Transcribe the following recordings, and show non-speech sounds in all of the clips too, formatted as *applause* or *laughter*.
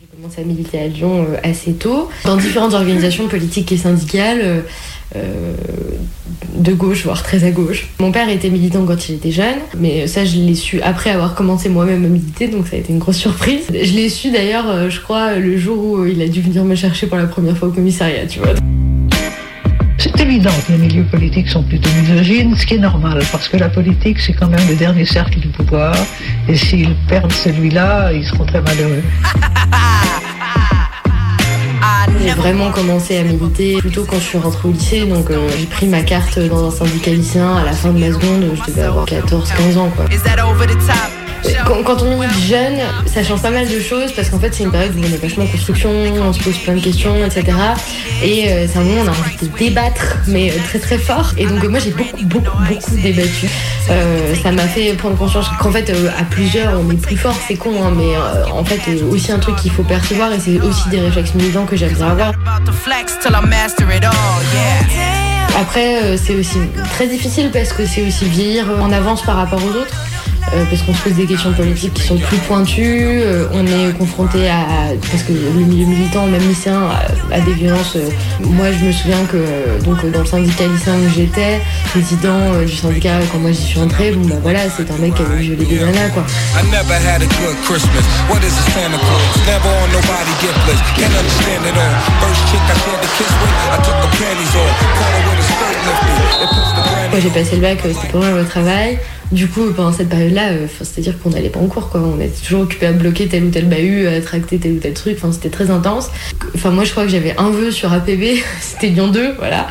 J'ai commencé à militer à Lyon euh, assez tôt, dans différentes organisations politiques et syndicales, euh, euh, de gauche, voire très à gauche. Mon père était militant quand il était jeune, mais ça je l'ai su après avoir commencé moi-même à militer, donc ça a été une grosse surprise. Je l'ai su d'ailleurs, je crois, le jour où il a dû venir me chercher pour la première fois au commissariat, tu vois. C'est évident que les milieux politiques sont plutôt misogynes, ce qui est normal, parce que la politique, c'est quand même le dernier cercle du pouvoir, et s'ils perdent celui-là, ils seront très malheureux. *laughs* J'ai vraiment commencé à militer plutôt quand je suis rentrée au lycée, donc euh, j'ai pris ma carte dans un syndicat lycéen. À la fin de ma seconde, je devais avoir 14-15 ans quoi. Quand, quand on milite jeune, ça change pas mal de choses parce qu'en fait c'est une période où on est vachement en construction, on se pose plein de questions, etc. Et euh, c'est un moment où on a envie de débattre, mais euh, très très fort. Et donc euh, moi j'ai beaucoup beaucoup beaucoup débattu. Euh, ça m'a fait prendre conscience qu'en fait euh, à plusieurs on est plus fort, c'est con, hein, mais en fait aussi un truc qu'il faut percevoir et c'est aussi des réflexes militants que j'aime avoir. Après, c'est aussi très difficile parce que c'est aussi vieillir en avance par rapport aux autres. Euh, parce qu'on se pose des questions politiques qui sont plus pointues, euh, on est confronté à, parce que le milieu militant, même lycéen, a, a des violences. euh, moi, je me souviens que donc dans le syndicat lycéen où j'étais, président du syndicat quand moi j'y suis entrée, bon bah voilà, c'est un mec qui avait violé des nanas quoi. Moi j'ai passé le bac, c'était pour moi le travail. Du coup, pendant cette période-là, euh, c'est-à-dire qu'on n'allait pas en cours, quoi. On était toujours occupé à bloquer tel ou tel bahut, à tracter tel ou tel truc. Enfin, c'était très intense. Enfin, moi, je crois que j'avais un vœu sur APB, *laughs* c'était Lyon 2, voilà.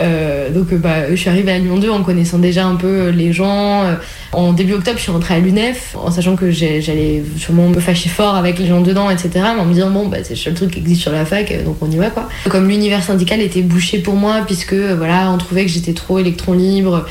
Euh, donc, bah, je suis arrivée à Lyon 2 en connaissant déjà un peu les gens. Euh, En début octobre, je suis rentrée à l'UNEF, en sachant que j'allais sûrement me fâcher fort avec les gens dedans, etc. Mais en me disant, bon, bah, c'est le seul truc qui existe sur la fac, euh, donc on y va, quoi. Comme l'univers syndical était bouché pour moi, puisque, euh, voilà, on trouvait que j'étais trop électron libre,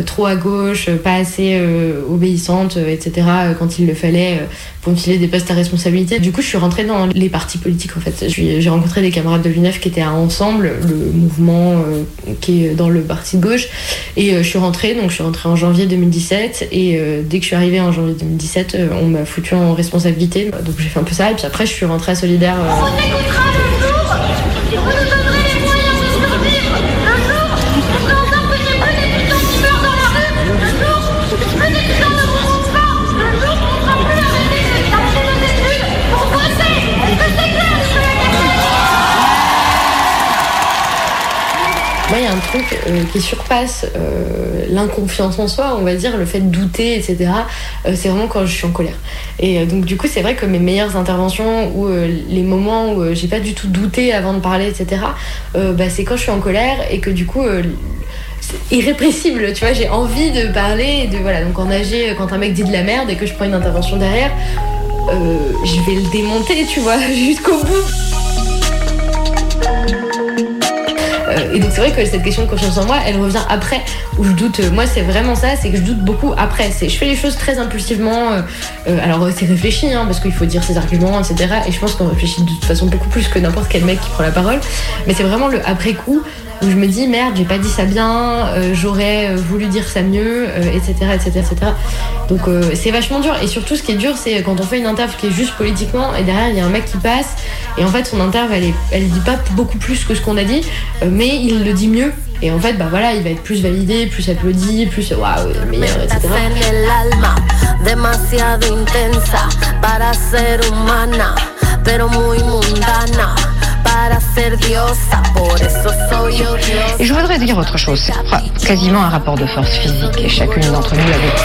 trop à gauche, euh, pas assez euh, obéissante, euh, etc. euh, quand il le fallait euh, pour me filer des postes à responsabilité. Du coup, je suis rentrée dans les partis politiques en fait. J'ai rencontré des camarades de l'UNEF qui étaient à Ensemble, le mouvement euh, qui est dans le parti de gauche. Et euh, je suis rentrée, donc je suis rentrée en janvier 2017. Et euh, dès que je suis arrivée en janvier 2017, euh, on m'a foutu en responsabilité. Donc j'ai fait un peu ça. Et puis après, je suis rentrée à Solidaire. euh, euh, qui surpasse euh, l'inconfiance en soi, on va dire, le fait de douter, etc. euh, c'est vraiment quand je suis en colère. Et donc, du coup, c'est vrai que mes meilleures interventions ou les moments où j'ai pas du tout douté avant de parler, etc., bah, c'est quand je suis en colère et que du coup. c'est irrépressible, tu vois, j'ai envie de parler, de voilà, donc en AG, quand un mec dit de la merde et que je prends une intervention derrière, je vais le démonter, tu vois, *laughs* jusqu'au bout. Et donc c'est vrai que cette question de confiance en moi, elle revient après, où je doute. euh, Moi, c'est vraiment ça, c'est que je doute beaucoup après. C'est, je fais les choses très impulsivement. euh, euh, alors c'est réfléchi, hein, parce qu'il faut dire ses arguments, etc. Et je pense qu'on réfléchit de toute façon beaucoup plus que n'importe quel mec qui prend la parole. Mais c'est vraiment le après coup où je me dis merde, j'ai pas dit ça bien, euh, j'aurais euh, voulu dire ça mieux, etc., etc., etc. Donc euh, c'est vachement dur. Et surtout, ce qui est dur, c'est quand on fait une interview qui est juste politiquement, et derrière il y a un mec qui passe, et en fait son interview, elle, dit pas beaucoup plus que ce qu'on a dit, mais il le dit mieux. Et en fait, bah voilà, il va être plus validé, plus applaudi, plus waouh, meilleur, etc. Et je voudrais dire autre chose. C'est quasiment un rapport de force physique et chacune d'entre nous l'a vécu.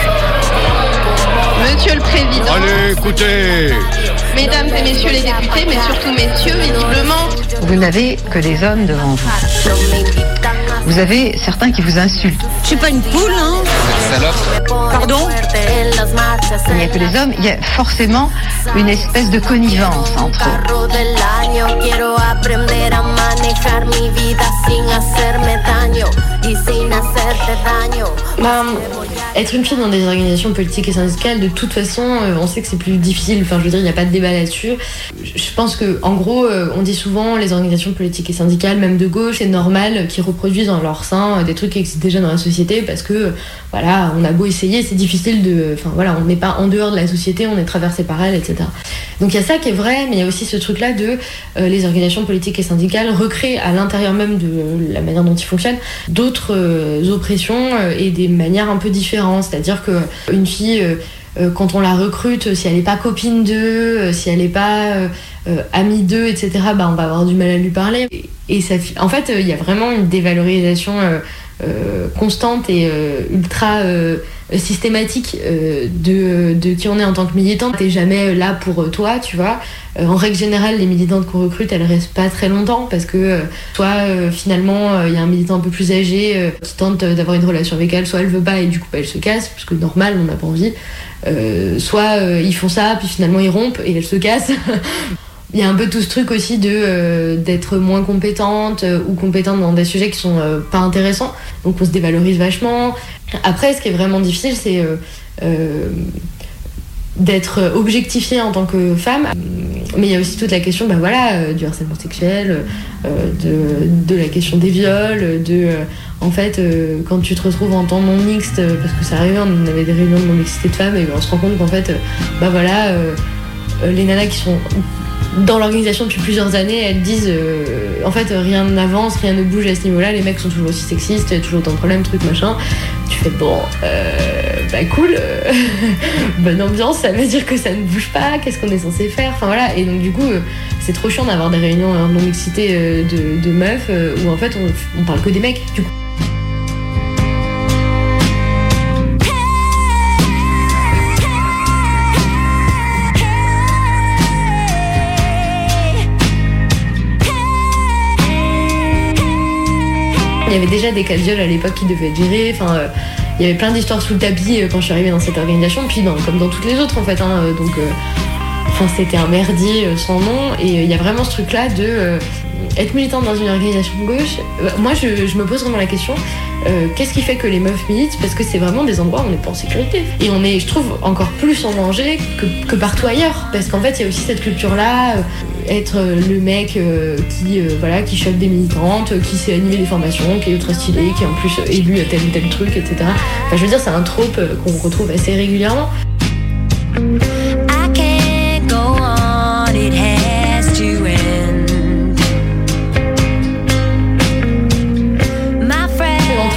Monsieur le Président, Allez, écoutez Mesdames et Messieurs les députés, mais surtout Messieurs, visiblement, Vous n'avez que des hommes devant vous. Vous avez certains qui vous insultent. Je suis pas une poule, hein Pardon Il n'y a que les hommes, il y a forcément une espèce de connivence entre eux. Bah, être une fille dans des organisations politiques et syndicales, de toute façon, euh, on sait que c'est plus difficile. Enfin, je veux dire, il n'y a pas de débat là-dessus. Je pense que, en gros, euh, on dit souvent les organisations politiques et syndicales, même de gauche, c'est normal qu'ils reproduisent dans leur sein euh, des trucs qui existent déjà dans la société parce que, euh, on a beau essayer, c'est difficile de. Enfin, voilà, on n'est pas en dehors de la société, on est traversé par elle, etc. Donc, il y a ça qui est vrai, mais il y a aussi ce truc-là de euh, les organisations politiques et syndicales recréent à l'intérieur même de la manière dont ils fonctionnent d'autres euh, oppressions euh, et des manières un peu différentes. C'est-à-dire que une fille, quand on la recrute, si elle n'est pas copine d'eux, si elle n'est pas amie d'eux, etc., bah, on va avoir du mal à lui parler. Et, en fait, il y a vraiment une dévalorisation constante et euh, ultra euh, systématique euh, de, qui on est en tant que militante. T'es jamais là pour euh, toi, tu vois. Euh, en règle générale, les militantes qu'on recrute, elles restent pas très longtemps parce que euh, soit euh, finalement euh, il y a un militant un peu plus âgé euh, qui tente euh, d'avoir une relation avec elle, soit elle veut pas et du coup bah, elle se casse parce que normal, on n'a pas envie. Euh, soit euh, ils font ça puis finalement ils rompent et elle se casse. *laughs* Il y a un peu tout ce truc aussi de euh, d'être moins compétente euh, ou compétente dans des sujets qui sont euh, pas intéressants. Donc on se dévalorise vachement. Après, ce qui est vraiment difficile, c'est d'être objectifiée en tant que femme. Mais il y a aussi toute la question bah voilà, du harcèlement sexuel, de, de la question des viols, de... en fait, quand tu te retrouves en temps non mixte, parce que ça arrivait, on avait des réunions de non mixité de femmes, et on se rend compte qu'en fait, bah voilà, les nanas qui sont dans l'organisation depuis plusieurs années, elles disent euh, en fait rien n'avance, rien ne bouge à ce niveau-là, les mecs sont toujours aussi sexistes, toujours autant de problèmes, trucs machin. Tu fais bon, euh, bah cool, euh, *laughs* bonne ambiance, ça veut dire que ça ne bouge pas, qu'est-ce qu'on est censé faire Enfin voilà, et donc du coup, c'est trop chiant d'avoir des réunions en non-mixité euh, de, meufs où en fait on, parle que des mecs. Il y avait déjà des cas de viol à l'époque qui devaient être gérés. Euh, il y avait plein d'histoires sous le tapis euh, quand je suis arrivée dans cette organisation, puis dans- comme dans toutes les autres en fait. hein, euh, c'était un merdier sans nom. Et il y a vraiment ce truc-là de être militante dans une organisation de gauche. Euh, moi, je, me pose vraiment la question euh, qu'est-ce qui fait que les meufs militent? Parce que c'est vraiment des endroits où on n'est pas en sécurité. Et on est, je trouve, encore plus en danger que, partout ailleurs. Parce qu'en fait, il y a aussi cette culture-là, euh, être euh, le mec euh, qui, euh, voilà, qui des militantes, euh, qui sait animer des formations, qui est ultra stylé, qui est en plus euh, élu à tel ou tel truc, etc. Enfin, je veux dire, c'est un trope euh, qu'on retrouve assez régulièrement.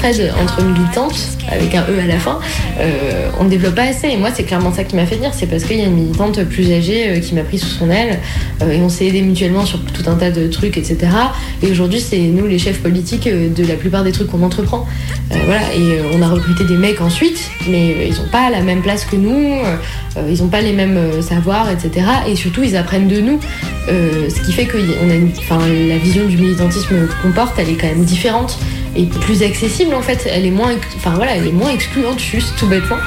Entre militantes, avec un E à la fin, euh, on ne développe pas assez. Et moi, c'est clairement ça qui m'a fait venir. C'est parce qu'il y a une militante plus âgée euh, qui m'a pris sous son aile euh, et on s'est aidé mutuellement sur tout un tas de trucs, etc. Et aujourd'hui, c'est nous les chefs politiques de la plupart des trucs qu'on entreprend. Voilà. Et on a recruté des mecs ensuite, mais ils n'ont pas la même place que nous, ils n'ont pas les mêmes savoirs, etc. Et surtout, ils apprennent de nous. Ce qui fait que a la vision du militantisme qu'on porte, elle est quand même différente et plus accessible en fait. Elle est moins, enfin voilà, elle est moins excluante juste tout bêtement.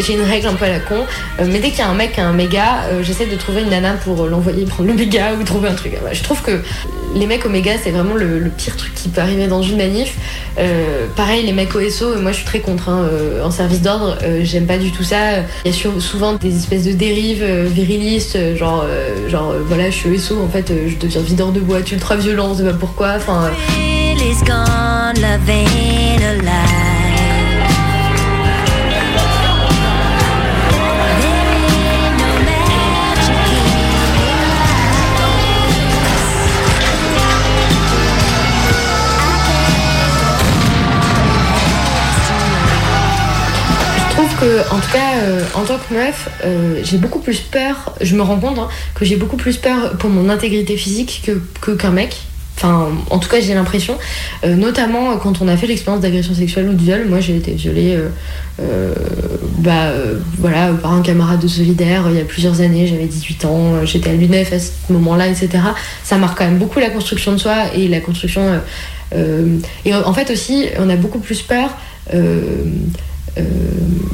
J'ai une règle un peu à la con, euh, mais dès qu'il y a un mec qui a un méga, euh, j'essaie de trouver une nana pour euh, l'envoyer prendre le méga ou trouver un truc. Je trouve que les mecs au méga, c'est vraiment le, pire truc qui peut arriver dans une manif. Pareil, les mecs au SO, moi je suis très contre. hein, en service d'ordre, j'aime pas du tout ça. Il y a souvent des espèces de dérives virilistes, genre, genre voilà, je suis SO, en fait, je deviens videur de boîte ultra violent, on sait pas pourquoi. En tout cas, euh, en tant que meuf, euh, j'ai beaucoup plus peur, je me rends compte hein, que j'ai beaucoup plus peur pour mon intégrité physique que qu'un mec. Enfin, en tout cas, j'ai l'impression, euh, notamment quand on a fait l'expérience d'agression sexuelle ou de viol. Moi, j'ai été violée, bah, voilà, par un camarade de solidaire il y a plusieurs années. J'avais 18 ans, j'étais à l'UNEF à ce moment-là, etc. Ça marque quand même beaucoup la construction de soi et la construction. et en fait aussi, on a beaucoup plus peur. Euh,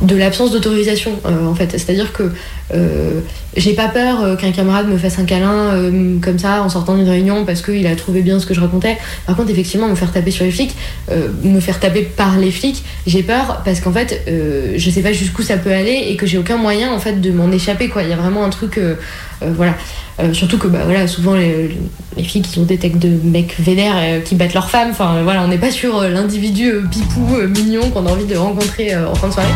de l'absence d'autorisation euh, en fait. C'est-à-dire que euh, j'ai pas peur qu'un camarade me fasse un câlin comme ça en sortant d'une réunion parce qu'il a trouvé bien ce que je racontais. Par contre, effectivement, me faire taper sur les flics, me faire taper par les flics, j'ai peur parce qu'en fait, je sais pas jusqu'où ça peut aller et que j'ai aucun moyen en fait de m'en échapper quoi. Il y a vraiment un truc, voilà. Euh, surtout que bah voilà, souvent les, les filles qui ont des têtes de mecs vénères euh, qui battent leurs femmes, enfin euh, voilà, on n'est pas sur euh, l'individu euh, pipou euh, mignon qu'on a envie de rencontrer euh, en fin de soirée.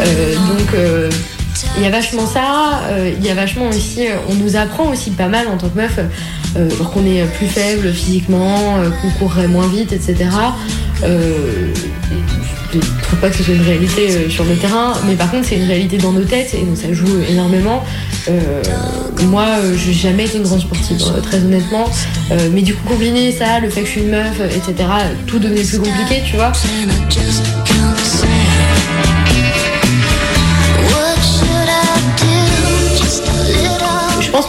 Euh, donc euh, il y a vachement ça, euh, il y a vachement aussi, euh, on nous apprend aussi pas mal en tant que meuf, euh, qu'on est plus faible physiquement, qu'on courrait moins vite, etc. Je ne trouve pas que ce soit une réalité sur le terrain, mais par contre c'est une réalité dans nos têtes et donc ça joue énormément. Moi, euh, j'ai jamais été une grande sportive, très honnêtement, mais du coup combiner ça, le fait que je suis une meuf, etc., tout devenait plus compliqué, tu vois.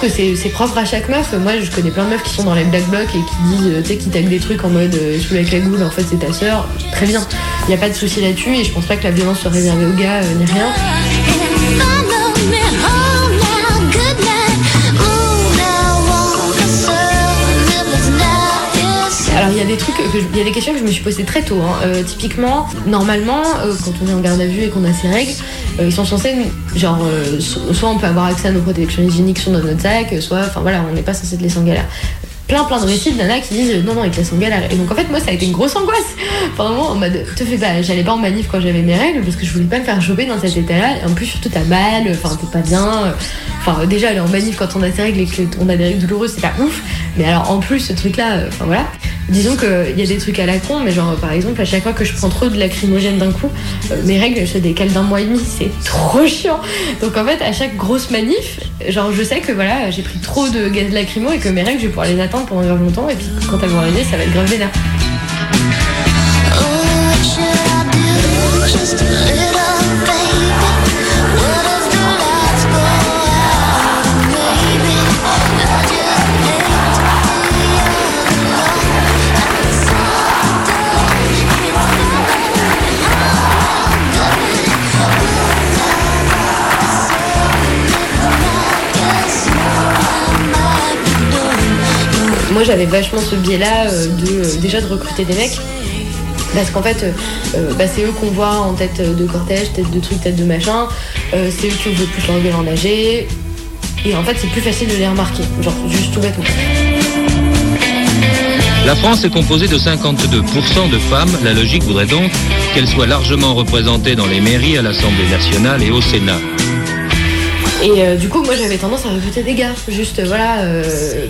Que c'est propre à chaque meuf. Moi, je connais plein de meufs qui sont dans les black blocs et qui disent, euh, tu sais, qui taguent des trucs en mode euh, sous la cagoule, en fait, c'est ta sœur. Très bien. Il n'y a pas de souci là-dessus et je pense pas que la violence soit réservée aux gars euh, ni rien. Alors il y a des trucs, je- il y a des questions que je me suis posées très tôt. hein. Euh, typiquement, normalement, quand on est en garde à vue et qu'on a ses règles, euh, ils sont censés, genre, euh, so- soit on peut avoir accès à nos protections hygiéniques sur notre sac, soit, enfin voilà, on n'est pas censé te laisser en galère. Plein plein de récits de nanas qui disent euh, non non ils te laissent en galère. Et donc en fait moi ça a été une grosse angoisse. Pendant moment en mode te fais pas j'allais pas en manif quand j'avais mes règles parce que je voulais pas me faire choper dans cet état là et en plus surtout t'as mal enfin t'es pas bien euh, enfin déjà aller en manif quand on a ses règles et qu'on a des règles douloureuses c'est pas ouf. Mais alors en plus ce truc là enfin voilà. Disons qu'il y a des trucs à la con mais genre par exemple à chaque fois que je prends trop de lacrymogène d'un coup euh, mes règles se décalent d'un mois et demi c'est trop chiant. Donc en fait à chaque grosse manif genre je sais que voilà j'ai pris trop de gaz lacrymo et que mes règles je vais pouvoir les attendre pendant longtemps et puis quand elles vont arriver ça va être grave vénère moi j'avais vachement ce biais là de déjà de recruter des mecs. Parce qu'en fait euh, euh, bah, c'est eux qu'on voit en tête de cortège tête de truc tête de machin. Euh, c'est eux qui ont le plus l'engueule en nager et en fait c'est plus facile de les remarquer. Genre juste tout bêtement. La France est composée de 52% de femmes. La logique voudrait donc qu'elles soient largement représentées dans les mairies, à l'Assemblée nationale et au Sénat. Et euh, du coup, moi j'avais tendance à recruter des gars, juste euh, voilà, euh,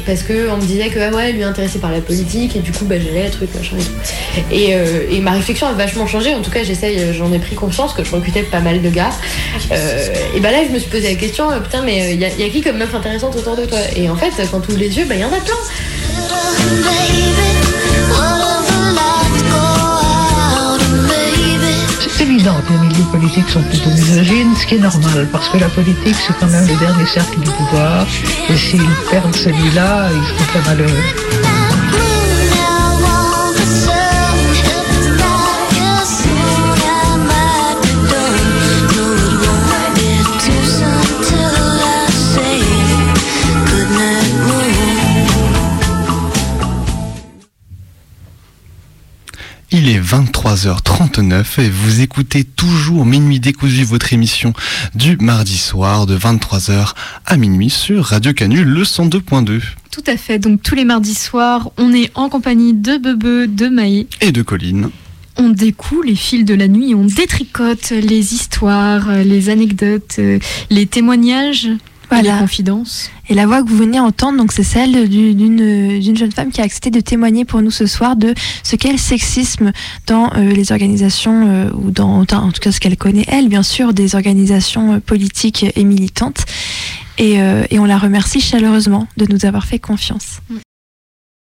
parce que on me disait que ah ouais, lui est intéressé par la politique, et du coup, bah j'allais truc machin et tout. Et, ma réflexion a vachement changé, en tout cas, j'essaye, j'en ai pris conscience que je recrutais pas mal de gars. Et bah là, je me suis posé la question, putain, mais il y a qui comme meuf intéressante autour de toi? Et en fait, quand tu ouvres les yeux, bah il y en a plein. Les milieux politiques sont plutôt misogynes, ce qui est normal, parce que la politique, c'est quand même le dernier cercle du pouvoir, et s'ils perdent celui-là, ils seront très malheureux. 23h39 et vous écoutez toujours Minuit décousu, votre émission du mardi soir de 23h à minuit sur Radio Canu le 102.2 Tout à fait. Donc tous les mardis soirs, on est en compagnie de Bebe, de Maë. et de Colline. On découle les fils de la nuit, on détricote les histoires, euh, les anecdotes, euh, les témoignages, Voilà. les confidences. Et la voix que vous venez entendre, donc c'est celle du- d'une d'une jeune femme qui a accepté de témoigner pour nous ce soir de ce qu'est le sexisme dans euh, les organisations euh, ou dans en tout cas ce qu'elle connaît elle, bien sûr, des organisations euh, politiques et militantes. Et, euh, et on la remercie chaleureusement de nous avoir fait confiance.